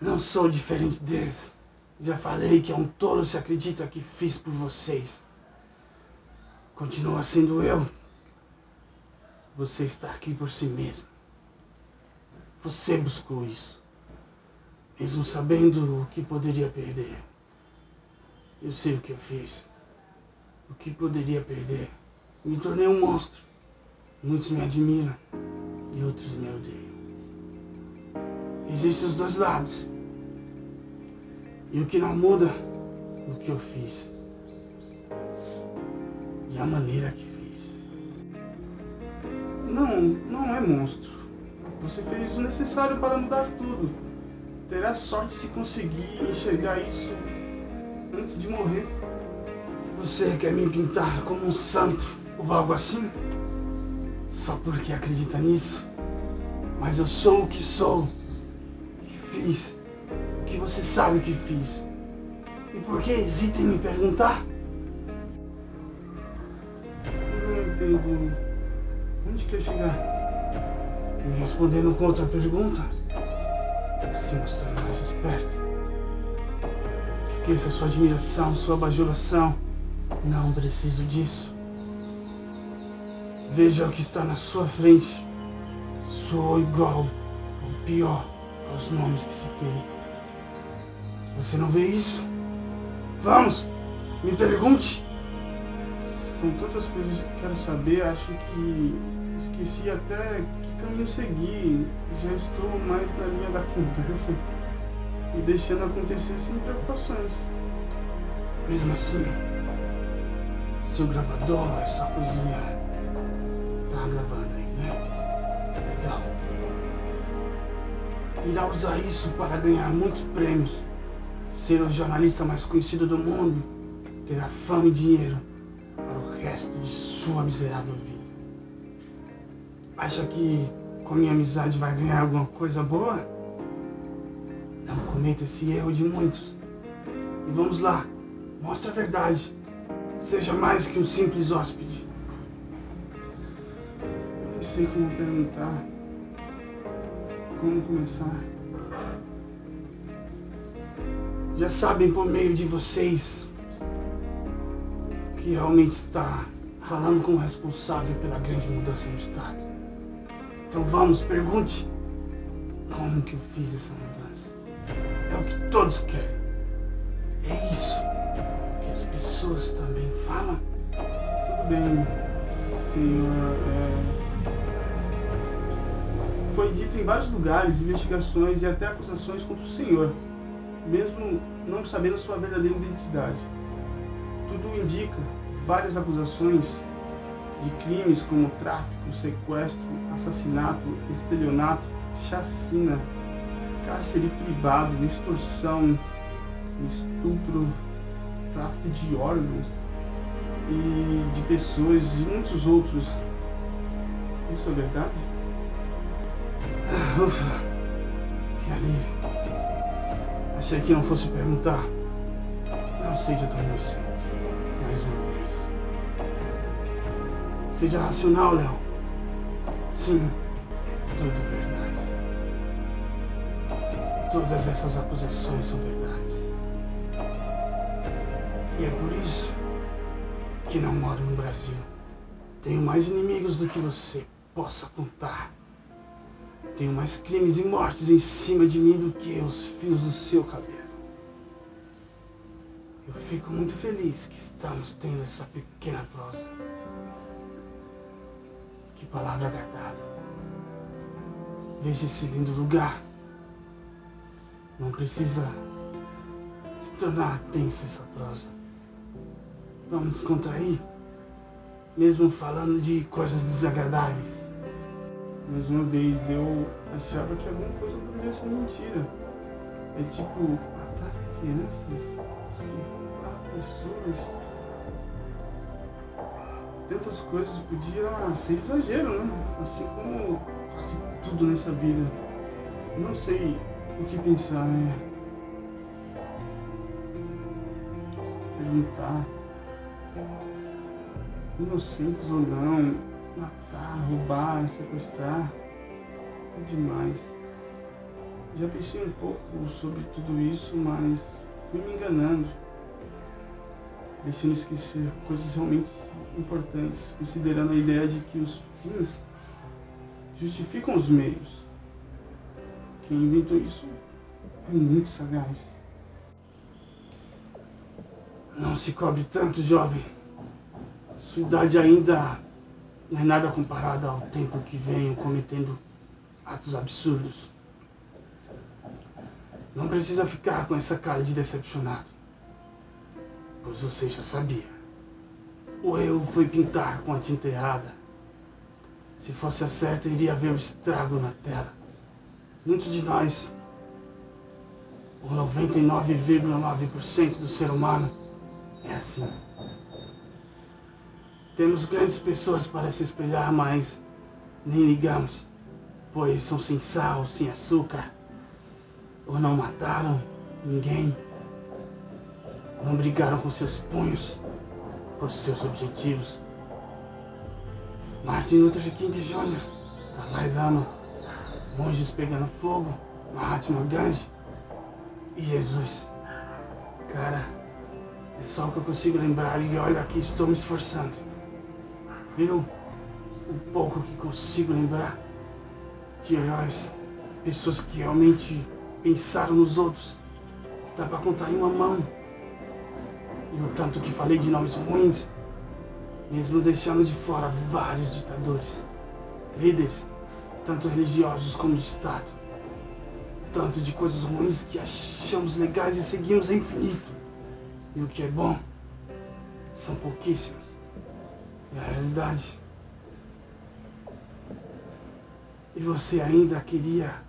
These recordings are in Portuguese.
Não sou diferente deles. Já falei que é um tolo se acredita que fiz por vocês. Continua sendo eu. Você está aqui por si mesmo. Você buscou isso. Mesmo sabendo o que poderia perder. Eu sei o que eu fiz. O que poderia perder. Me tornei um monstro. Muitos me admiram e outros me odeiam. Existem os dois lados. E o que não muda, o que eu fiz. E a maneira que fiz. Não, não é monstro. Você fez o necessário para mudar tudo. Terá sorte se conseguir enxergar isso antes de morrer. Você quer me pintar como um santo ou algo assim? Só porque acredita nisso? Mas eu sou o que sou. Fiz o que você sabe que fiz. E por que hesita em me perguntar? Onde quer chegar? Me respondendo com outra pergunta? Assim mostrando mais esperto. Esqueça sua admiração, sua bajulação. Não preciso disso. Veja o que está na sua frente. Sou igual, ou pior, aos nomes que citei. Você não vê isso? Vamos, me pergunte. São tantas coisas que quero saber, acho que esqueci até que caminho seguir. Já estou mais na linha da conversa e deixando acontecer sem preocupações. Mesmo assim, seu gravador, essa coisinha, tá gravando aí, né? Legal. Irá usar isso para ganhar muitos prêmios, ser o jornalista mais conhecido do mundo, terá fama e dinheiro para o resto de sua miserável vida. Acha que com minha amizade vai ganhar alguma coisa boa? Não cometa esse erro de muitos. E vamos lá, mostre a verdade. Seja mais que um simples hóspede. Nem sei como perguntar. Como começar. Já sabem por meio de vocês que realmente está falando com o responsável pela grande mudança no Estado. Então vamos, pergunte como que eu fiz essa mudança. É o que todos querem. É isso que as pessoas também falam. Tudo bem, senhor. É... Foi dito em vários lugares, investigações e até acusações contra o senhor, mesmo não sabendo sua verdadeira identidade. Tudo indica várias acusações de crimes como tráfico, sequestro, assassinato, estelionato, chacina, cárcere privado, extorsão, estupro, tráfico de órgãos e de pessoas e muitos outros. Isso é verdade? Ufa, que alívio. Achei que não fosse perguntar. Não seja tão inocente, mais uma vez. Seja racional, Léo. Sim, é tudo verdade. Todas essas acusações são verdades. E é por isso que não moro no Brasil. Tenho mais inimigos do que você possa contar. Tenho mais crimes e mortes em cima de mim do que os fios do seu cabelo. Eu fico muito feliz que estamos tendo essa pequena prosa. Que palavra agradável. Veja esse lindo lugar. Não precisa se tornar tensa essa prosa. Vamos descontrair, mesmo falando de coisas desagradáveis. Mais uma vez, eu achava que alguma coisa poderia ser mentira. É tipo, matar crianças, estuprar pessoas. Tantas coisas podia ser exagero, né? Assim como quase tudo nessa vida. Não sei o que pensar, né? Perguntar. Inocentes ou não, matar, roubar, sequestrar. É demais. Já pensei um pouco sobre tudo isso, mas fui me enganando, deixando esquecer coisas realmente importantes, considerando a ideia de que os fins justificam os meios. Quem inventou isso é muito sagaz. Não se cobre tanto, jovem. Sua idade ainda não é nada comparada ao tempo que venho cometendo atos absurdos. Não precisa ficar com essa cara de decepcionado, pois você já sabia. O erro foi pintar com a tinta errada. Se fosse a certa, iria haver o estrago na tela. Muitos de nós, o 99,9% do ser humano, é assim. Temos grandes pessoas para se espelhar, mas nem ligamos, pois são sem sal, sem açúcar, ou não mataram ninguém, não brigaram com seus punhos por seus objetivos. Martin Luther King Jr., Dalai Lama, monges pegando fogo, Mahatma Gandhi e Jesus. Cara, é só o que eu consigo lembrar e olha aqui, estou me esforçando. Viu? O pouco que consigo lembrar de heróis, pessoas que realmente pensaram nos outros. Dá para contar em uma mão. E o tanto que falei de nomes ruins, mesmo deixando de fora vários ditadores, líderes, tanto religiosos como de Estado. Tanto de coisas ruins que achamos legais e seguimos a infinito. E o que é bom são pouquíssimos. A realidade. E você ainda queria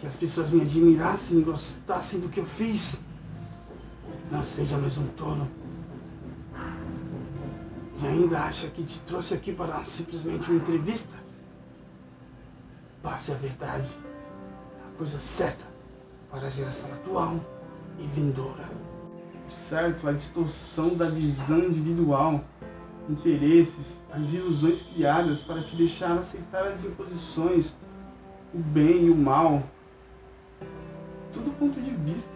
que as pessoas me admirassem e gostassem do que eu fiz? Não seja mais um tolo. E ainda acha que te trouxe aqui para simplesmente uma entrevista? Passe a verdade, a coisa certa para a geração atual e vindoura certo? A distorção da visão individual, interesses, as ilusões criadas para se deixar aceitar as imposições, o bem e o mal. Tudo ponto de vista.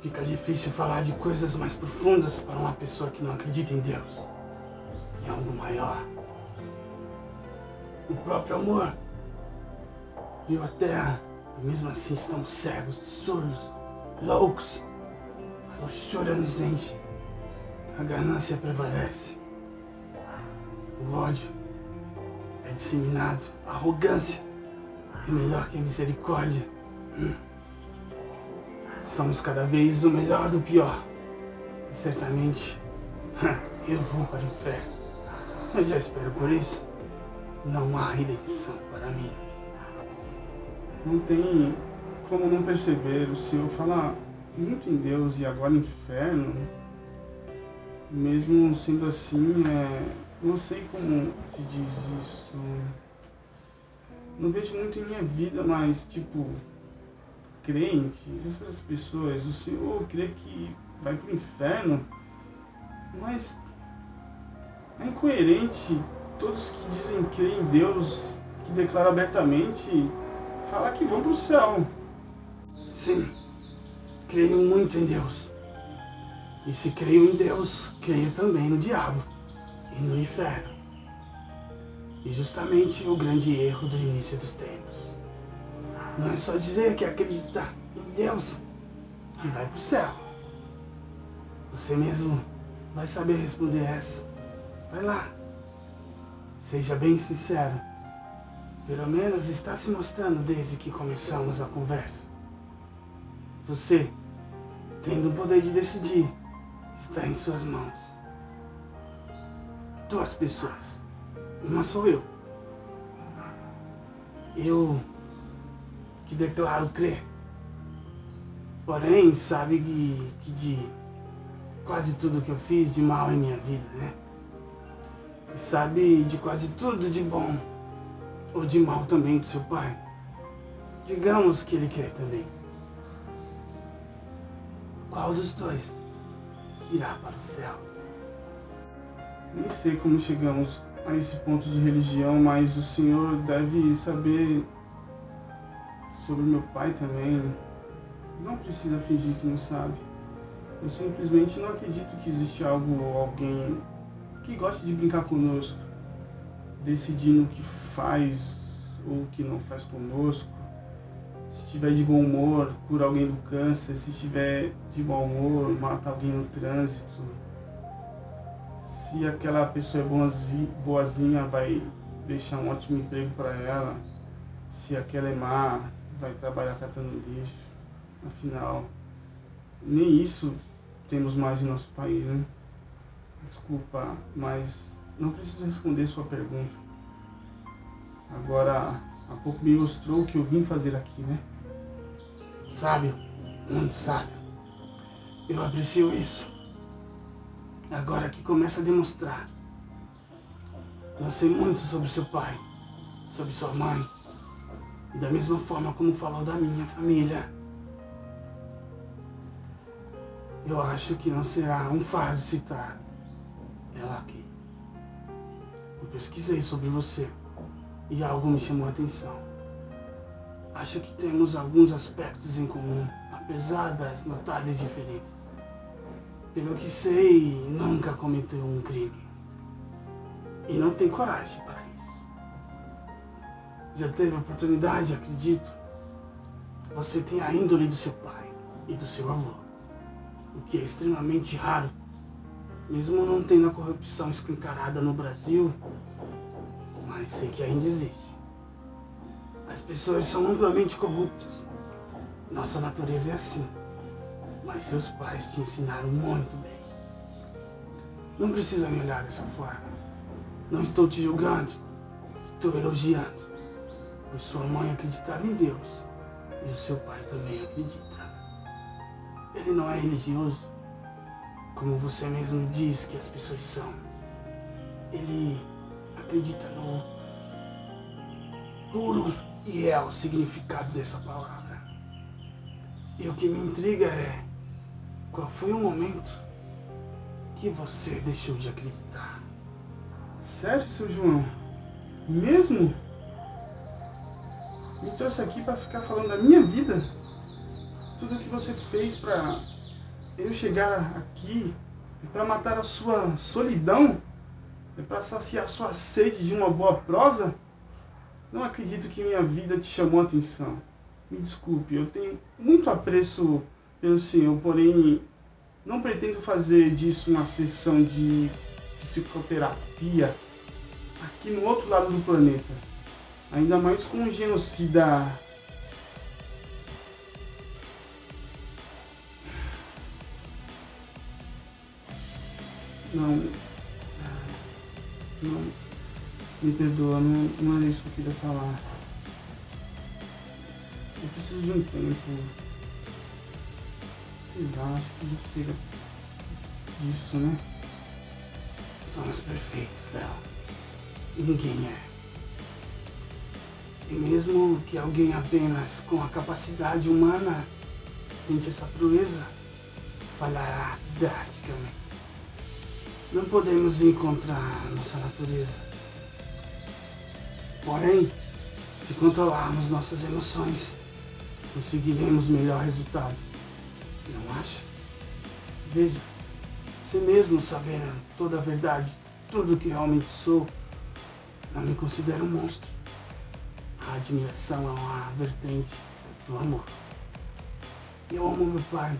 Fica difícil falar de coisas mais profundas para uma pessoa que não acredita em Deus, em algo maior. O próprio amor viu a terra e mesmo assim estão cegos, surdos, loucos a luxúria nos enche. A ganância prevalece. O ódio é disseminado. A arrogância é melhor que a misericórdia. Somos cada vez o melhor do pior. E certamente eu vou para o inferno. Eu já espero por isso. Não há redenção para mim. Não tem como não perceber o Senhor falar muito em Deus e agora inferno, mesmo sendo assim, é, não sei como se diz isso. Não vejo muito em minha vida, mas tipo, crente, essas pessoas, o Senhor crê que vai pro inferno, mas é incoerente todos que dizem crer em Deus, que declaram abertamente, falar que vão pro céu. Sim creio muito em Deus. E se creio em Deus, creio também no diabo e no inferno. E justamente o grande erro do início dos tempos. Não é só dizer que acredita em Deus que vai para o céu. Você mesmo vai saber responder essa. Vai lá. Seja bem sincero. Pelo menos está se mostrando desde que começamos a conversa. Você tendo o poder de decidir, está em suas mãos. Duas pessoas. Uma sou eu. Eu que declaro crer. Porém, sabe que, que de quase tudo que eu fiz de mal em minha vida, né? E sabe de quase tudo de bom ou de mal também do seu pai. Digamos que ele quer também. Qual dos dois irá para o céu? Nem sei como chegamos a esse ponto de religião, mas o Senhor deve saber sobre meu pai também, não precisa fingir que não sabe. Eu simplesmente não acredito que existe algo ou alguém que goste de brincar conosco, decidindo o que faz ou o que não faz conosco. Se estiver de bom humor, cura alguém do câncer. Se estiver de bom humor, mata alguém no trânsito. Se aquela pessoa é boazinha, vai deixar um ótimo emprego para ela. Se aquela é má, vai trabalhar catando lixo. Afinal, nem isso temos mais em nosso país, né? Desculpa, mas não preciso responder sua pergunta. Agora, há pouco me mostrou o que eu vim fazer aqui, né? Sábio, muito sábio. Eu aprecio isso. Agora que começa a demonstrar. Eu sei muito sobre seu pai, sobre sua mãe, e da mesma forma como falou da minha família. Eu acho que não será um fardo citar ela aqui. Eu pesquisei sobre você e algo me chamou a atenção. Acho que temos alguns aspectos em comum, apesar das notáveis diferenças. Pelo que sei, nunca cometeu um crime. E não tem coragem para isso. Já teve oportunidade, acredito. Você tem a índole do seu pai e do seu avô, o que é extremamente raro, mesmo não tendo a corrupção escancarada no Brasil, mas sei que ainda existe. As pessoas são amplamente corruptas. Nossa natureza é assim. Mas seus pais te ensinaram muito bem. Não precisa me olhar dessa forma. Não estou te julgando. Estou elogiando. Pois sua mãe acreditava em Deus. E o seu pai também acredita. Ele não é religioso. Como você mesmo diz que as pessoas são. Ele acredita no puro e real significado dessa palavra. E o que me intriga é qual foi o momento que você deixou de acreditar? Sério, seu João? Mesmo? Me trouxe aqui para ficar falando da minha vida? Tudo que você fez para eu chegar aqui e para matar a sua solidão? É para saciar sua sede de uma boa prosa? Não acredito que minha vida te chamou a atenção. Me desculpe, eu tenho muito apreço pelo Senhor, porém não pretendo fazer disso uma sessão de psicoterapia aqui no outro lado do planeta. Ainda mais com um genocida. Não. Não. Me perdoa, não, não era isso que eu queria falar. Eu preciso de um tempo. Lá, acho que já chega disso, né? Somos perfeitos, Léo. Ninguém é. E mesmo que alguém apenas com a capacidade humana tente essa proeza, falhará drasticamente. Não podemos encontrar nossa natureza Porém, se controlarmos nossas emoções, conseguiremos melhor resultado. Não acha? Veja, você mesmo sabendo toda a verdade, tudo o que realmente sou, não me considero um monstro. A admiração é uma vertente do amor. Eu amo meu pai,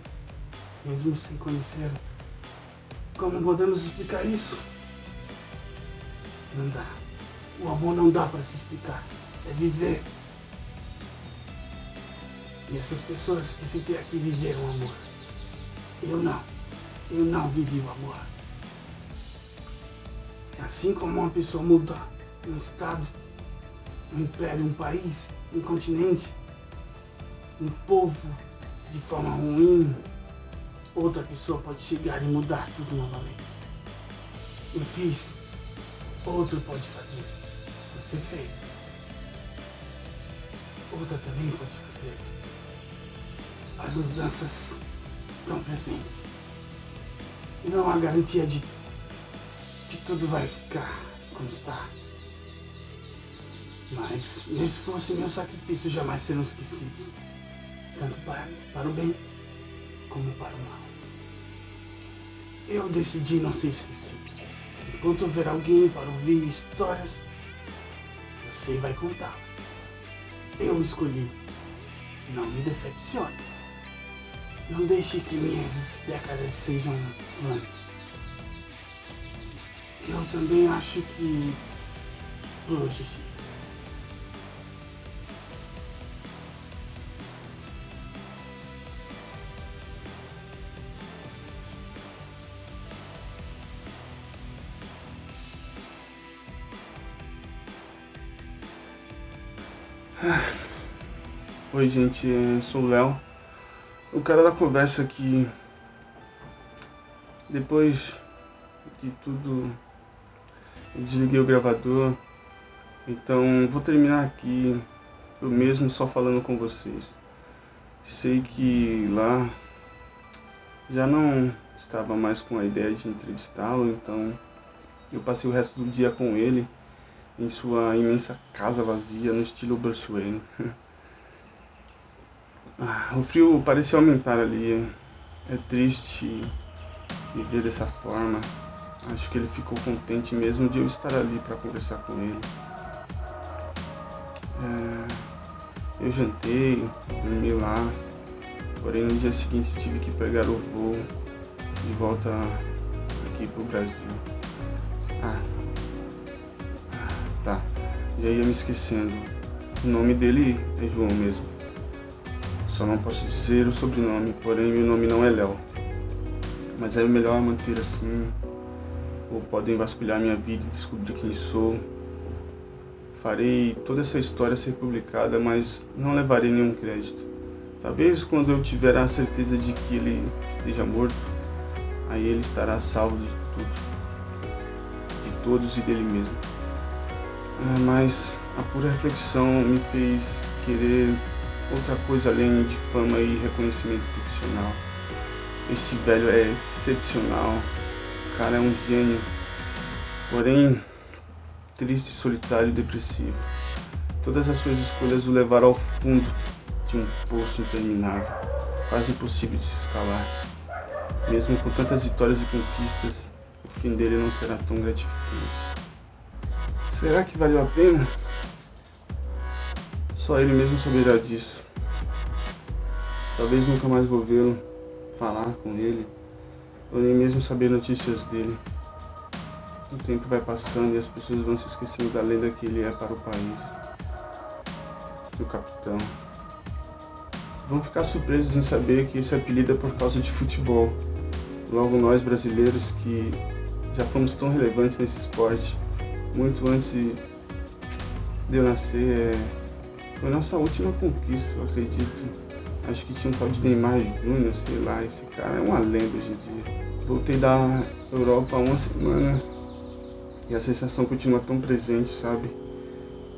mesmo sem conhecê-lo. Como podemos explicar isso? Não dá. O amor não dá para se explicar. É viver. E essas pessoas que se aqui viveram o amor. Eu não. Eu não vivi o amor. Assim como uma pessoa muda um estado, um império, um país, um continente, um povo de forma ruim, outra pessoa pode chegar e mudar tudo novamente. Eu fiz, outro pode fazer você fez, outra também pode fazer. As mudanças estão presentes. E não há garantia de que tudo vai ficar como está. Mas meu esforço e meu sacrifício jamais serão esquecidos. Tanto para, para o bem como para o mal. Eu decidi não ser esquecido. Enquanto houver alguém para ouvir histórias, você vai contá-las. Eu escolhi. Não me decepcione. Não deixe que minhas décadas sejam vãs. Eu também acho que hoje. Oi gente, sou o Léo. O cara da conversa que depois de tudo eu desliguei o gravador. Então vou terminar aqui eu mesmo só falando com vocês. Sei que lá já não estava mais com a ideia de entrevistá-lo, então eu passei o resto do dia com ele em sua imensa casa vazia no estilo Bruce Wayne. ah, o frio parecia aumentar ali. É triste viver dessa forma. Acho que ele ficou contente mesmo de eu estar ali para conversar com ele. É, eu jantei, dormi lá, porém no dia seguinte tive que pegar o voo de volta aqui pro Brasil. Ah, Tá, já ia me esquecendo. O nome dele é João mesmo. Só não posso dizer o sobrenome, porém meu nome não é Léo. Mas é melhor manter assim. Ou podem vasculhar minha vida e descobrir quem sou. Farei toda essa história ser publicada, mas não levarei nenhum crédito. Talvez quando eu tiver a certeza de que ele esteja morto, aí ele estará salvo de tudo. De todos e dele mesmo. É, mas a pura reflexão me fez querer outra coisa além de fama e reconhecimento profissional. Esse velho é excepcional, o cara é um gênio, porém triste, solitário e depressivo. Todas as suas escolhas o levaram ao fundo de um poço interminável, quase impossível de se escalar. Mesmo com tantas vitórias e conquistas, o fim dele não será tão gratificante. Será que valeu a pena? Só ele mesmo saberá disso. Talvez nunca mais vou vê-lo, falar com ele, ou nem mesmo saber notícias dele. O tempo vai passando e as pessoas vão se esquecendo da lenda que ele é para o país. O capitão. Vão ficar surpresos em saber que esse apelido é por causa de futebol. Logo nós brasileiros que já fomos tão relevantes nesse esporte muito antes de eu nascer, é, foi nossa última conquista, eu acredito. Acho que tinha um tal de Neymar Júnior, sei lá, esse cara é uma lenda hoje em dia. Voltei da Europa uma semana e a sensação continua tão presente, sabe?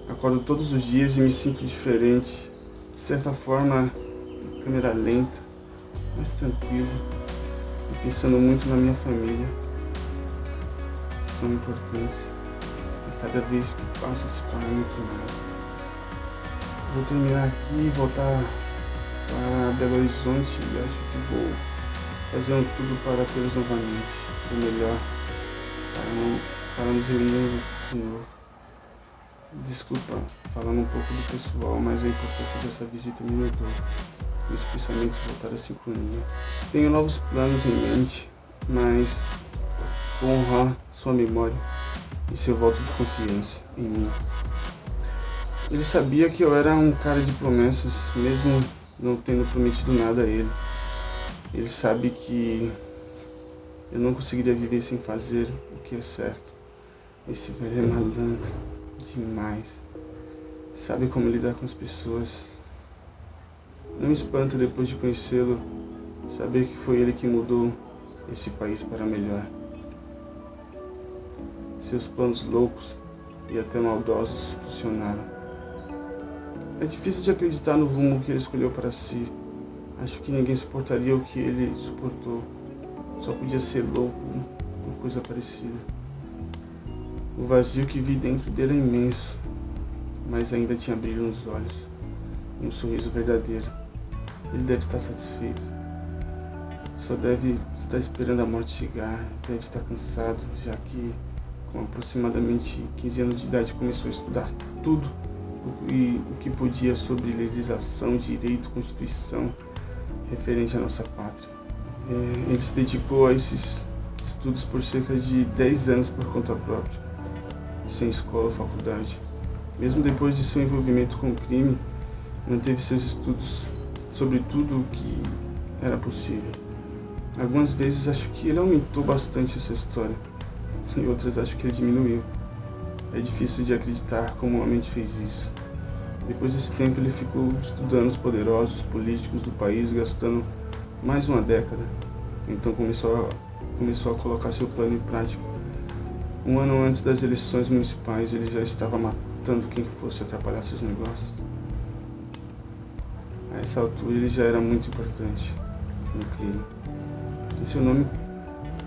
Acordo todos os dias e me sinto diferente. De certa forma, câmera lenta, mais tranquilo. E pensando muito na minha família. São importantes cada vez que passa se torna muito mais. Vou terminar aqui e voltar para Belo Horizonte e acho que vou fazer tudo para tê-los novamente, o melhor, para, não, para nos reunirmos de novo. Desculpa, falando um pouco do pessoal, mas a importância dessa visita me mudou. Meus pensamentos voltaram à sincronia. Tenho novos planos em mente, mas vou honrar sua memória e seu voto de confiança em mim. Ele sabia que eu era um cara de promessas, mesmo não tendo prometido nada a ele. Ele sabe que eu não conseguiria viver sem fazer o que é certo. Esse velho é malandro demais. Sabe como lidar com as pessoas. Não me espanta depois de conhecê-lo saber que foi ele que mudou esse país para melhor seus planos loucos e até maldosos funcionaram. É difícil de acreditar no rumo que ele escolheu para si. Acho que ninguém suportaria o que ele suportou. Só podia ser louco, ou coisa parecida. O vazio que vi dentro dele é imenso. mas ainda tinha brilho nos olhos, um sorriso verdadeiro. Ele deve estar satisfeito. Só deve estar esperando a morte chegar, deve estar cansado, já que com aproximadamente 15 anos de idade começou a estudar tudo e, o que podia sobre legislação, direito, constituição referente à nossa pátria. É, ele se dedicou a esses estudos por cerca de 10 anos por conta própria, sem escola ou faculdade. Mesmo depois de seu envolvimento com o crime, manteve seus estudos sobre tudo o que era possível. Algumas vezes acho que ele aumentou bastante essa história, e outras acho que ele diminuiu. É difícil de acreditar como o homem fez isso. Depois desse tempo ele ficou estudando os poderosos políticos do país, gastando mais uma década. Então começou a, começou a colocar seu plano em prática. Um ano antes das eleições municipais ele já estava matando quem fosse atrapalhar seus negócios. A essa altura ele já era muito importante no crime. E seu nome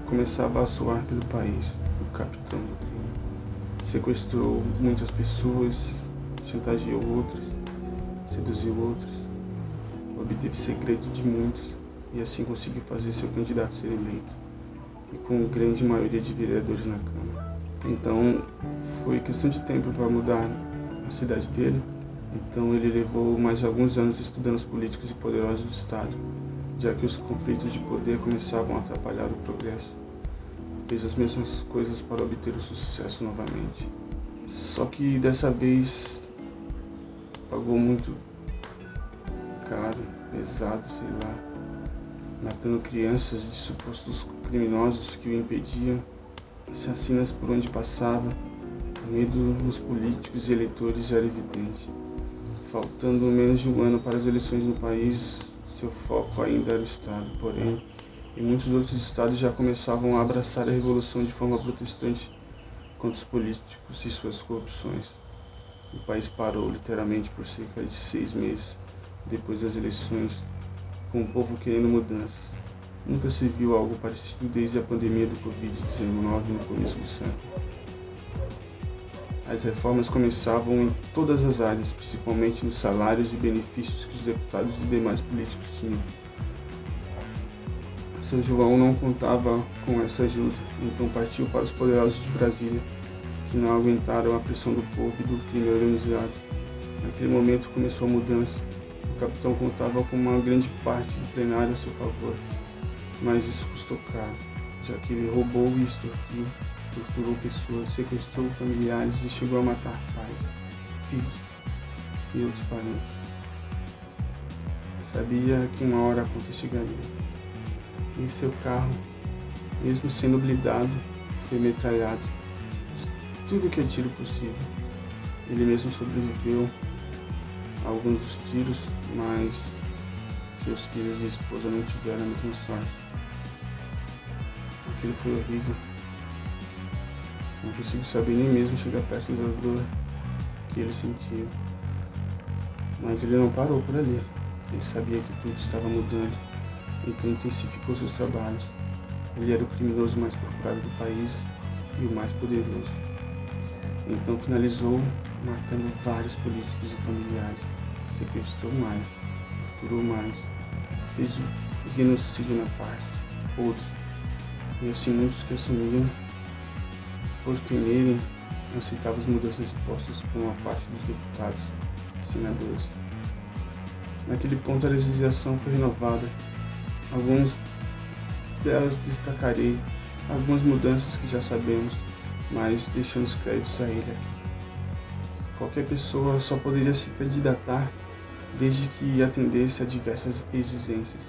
começava a soar pelo país, o capitão do crime. Sequestrou muitas pessoas, chantageou outras, seduziu outras, obteve segredo de muitos e assim conseguiu fazer seu candidato ser eleito, e com grande maioria de vereadores na Câmara. Então foi questão de tempo para mudar a cidade dele, então ele levou mais alguns anos estudando os políticos e poderosos do Estado, já que os conflitos de poder começavam a atrapalhar o progresso. Fez as mesmas coisas para obter o sucesso novamente. Só que dessa vez pagou muito caro, pesado, sei lá, matando crianças de supostos criminosos que o impediam, chacinas por onde passava, o medo nos políticos e eleitores era evidente. Faltando menos de um ano para as eleições no país, seu foco ainda era o Estado, porém, em muitos outros estados já começavam a abraçar a revolução de forma protestante contra os políticos e suas corrupções. O país parou literalmente por cerca de seis meses depois das eleições, com o povo querendo mudanças. Nunca se viu algo parecido desde a pandemia do Covid-19 no começo do século. As reformas começavam em todas as áreas, principalmente nos salários e benefícios que os deputados e demais políticos tinham. São João não contava com essa ajuda, então partiu para os poderosos de Brasília que não aguentaram a pressão do povo e do crime organizado. Naquele momento começou a mudança. O capitão contava com uma grande parte do plenário a seu favor, mas isso custou caro, já que ele roubou e extorquiu, torturou pessoas, sequestrou familiares e chegou a matar pais, filhos e outros parentes. Sabia que uma hora a conta chegaria. E seu carro, mesmo sendo blindado, foi metralhado tudo que é tiro possível. Ele mesmo sobreviveu a alguns dos tiros, mas seus filhos e esposa não tiveram a mesma sorte. Aquilo foi horrível. Não consigo saber nem mesmo chegar perto da dor que ele sentiu. Mas ele não parou por ali. Ele sabia que tudo estava mudando, então intensificou seus trabalhos. Ele era o criminoso mais procurado do país e o mais poderoso. Então finalizou matando vários políticos e familiares, sequestrou mais, torturou mais, fez genocídio na parte, outros. E assim muitos que assumiram, por temerem, aceitavam as mudanças impostas por uma parte dos deputados e senadores. Naquele ponto a legislação foi renovada. Algumas delas destacarei, algumas mudanças que já sabemos, mas deixando os créditos a ele aqui. Qualquer pessoa só poderia se candidatar desde que atendesse a diversas exigências,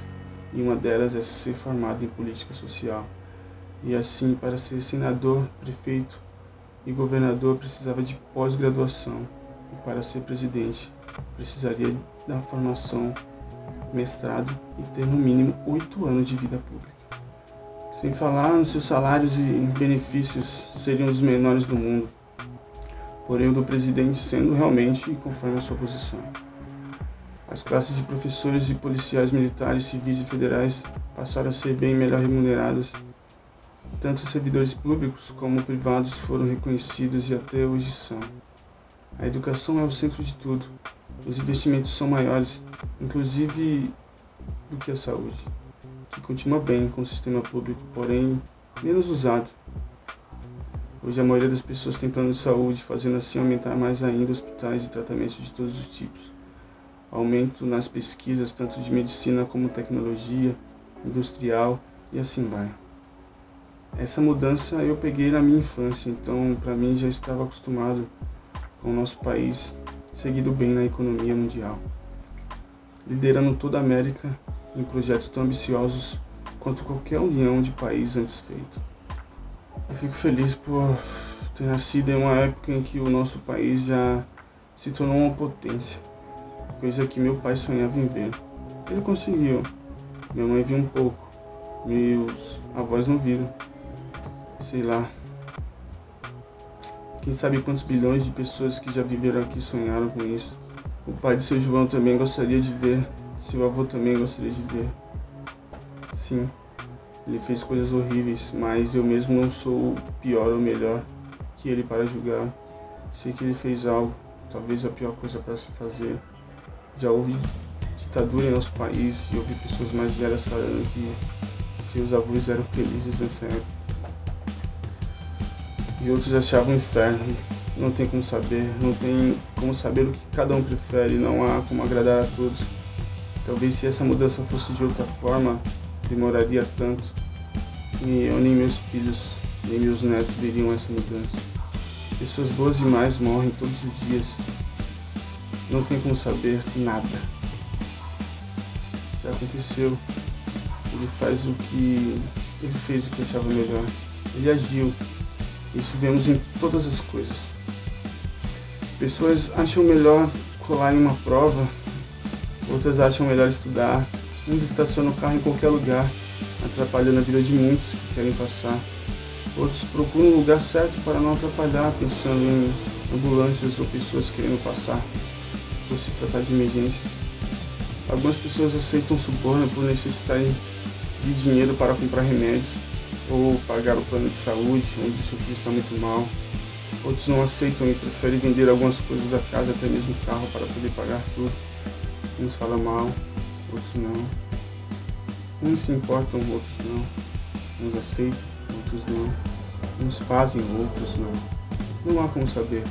e uma delas é ser formado em política social. E assim, para ser senador, prefeito e governador, precisava de pós-graduação, e para ser presidente, precisaria da formação, mestrado e ter no mínimo oito anos de vida pública. Sem falar nos seus salários e benefícios seriam os menores do mundo, porém o do presidente sendo realmente conforme a sua posição. As classes de professores e policiais militares, civis e federais passaram a ser bem melhor remuneradas. Tanto os servidores públicos como privados foram reconhecidos e até hoje são. A educação é o centro de tudo. Os investimentos são maiores, inclusive do que a saúde, que continua bem com o sistema público, porém menos usado. Hoje a maioria das pessoas tem plano de saúde, fazendo assim aumentar mais ainda hospitais e tratamentos de todos os tipos. Aumento nas pesquisas, tanto de medicina como tecnologia, industrial e assim vai. Essa mudança eu peguei na minha infância, então para mim já estava acostumado com o nosso país seguido bem na economia mundial, liderando toda a América em projetos tão ambiciosos quanto qualquer união de países antes feito. Eu fico feliz por ter nascido em uma época em que o nosso país já se tornou uma potência, coisa que meu pai sonhava em ver. Ele conseguiu, minha mãe viu um pouco, meus avós não viram. Sei lá. Quem sabe quantos bilhões de pessoas que já viveram aqui sonharam com isso. O pai de seu João também gostaria de ver. Seu avô também gostaria de ver. Sim, ele fez coisas horríveis, mas eu mesmo não sou pior ou melhor que ele para julgar. Sei que ele fez algo, talvez a pior coisa para se fazer. Já houve ditadura em nosso país e ouvi pessoas mais velhas falando que seus avós eram felizes nessa época. E outros achavam inferno. Não tem como saber, não tem como saber o que cada um prefere, não há como agradar a todos. Talvez se essa mudança fosse de outra forma, demoraria tanto. Nem eu, nem meus filhos, nem meus netos veriam essa mudança. Pessoas boas demais morrem todos os dias. Não tem como saber nada. Já aconteceu. Ele faz o que. Ele fez o que achava melhor. Ele agiu. Isso vemos em todas as coisas. Pessoas acham melhor colar em uma prova, outras acham melhor estudar, uns estacionam o carro em qualquer lugar, atrapalhando a vida de muitos que querem passar. Outros procuram o lugar certo para não atrapalhar, pensando em ambulâncias ou pessoas querendo passar, por se tratar de emergências. Algumas pessoas aceitam suborno por necessitarem de dinheiro para comprar remédios ou pagar o plano de saúde, onde seu filho está muito mal. Outros não aceitam e preferem vender algumas coisas da casa, até mesmo o carro, para poder pagar tudo. Uns falam mal, outros não. Uns se importam, outros não. Uns aceitam, outros não. Uns fazem, outros não. Não há como saber.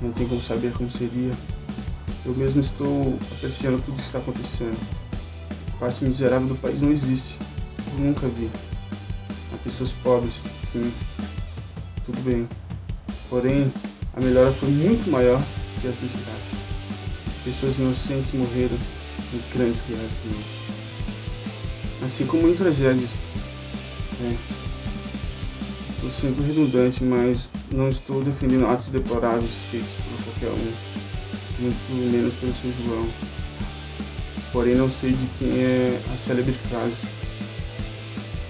Não tem como saber como seria. Eu mesmo estou apreciando tudo que está acontecendo. A parte miserável do país não existe. Eu nunca vi. Pessoas pobres, sim. Tudo bem. Porém, a melhora foi muito maior que as desgraças. Pessoas inocentes morreram em grandes guerras civis. Assim como em tragédias. É. Sendo redundante, mas não estou defendendo atos deploráveis feitos por qualquer um, muito menos pelo seu João. Porém, não sei de quem é a célebre frase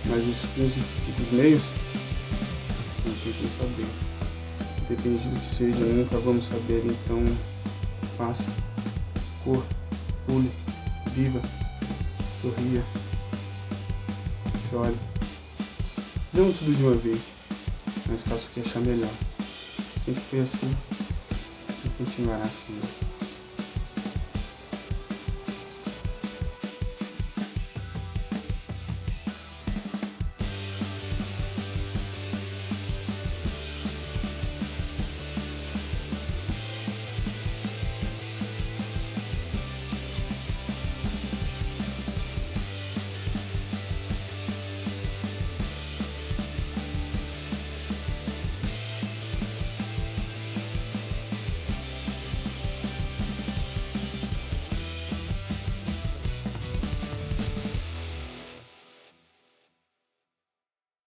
mas os fins os meios? Não tem como saber. Depende do que seja, nunca vamos saber, então faça, corra, pule, viva, sorria, chore. Não tudo de uma vez, mas faça o que achar melhor. Sempre foi assim e continuará assim.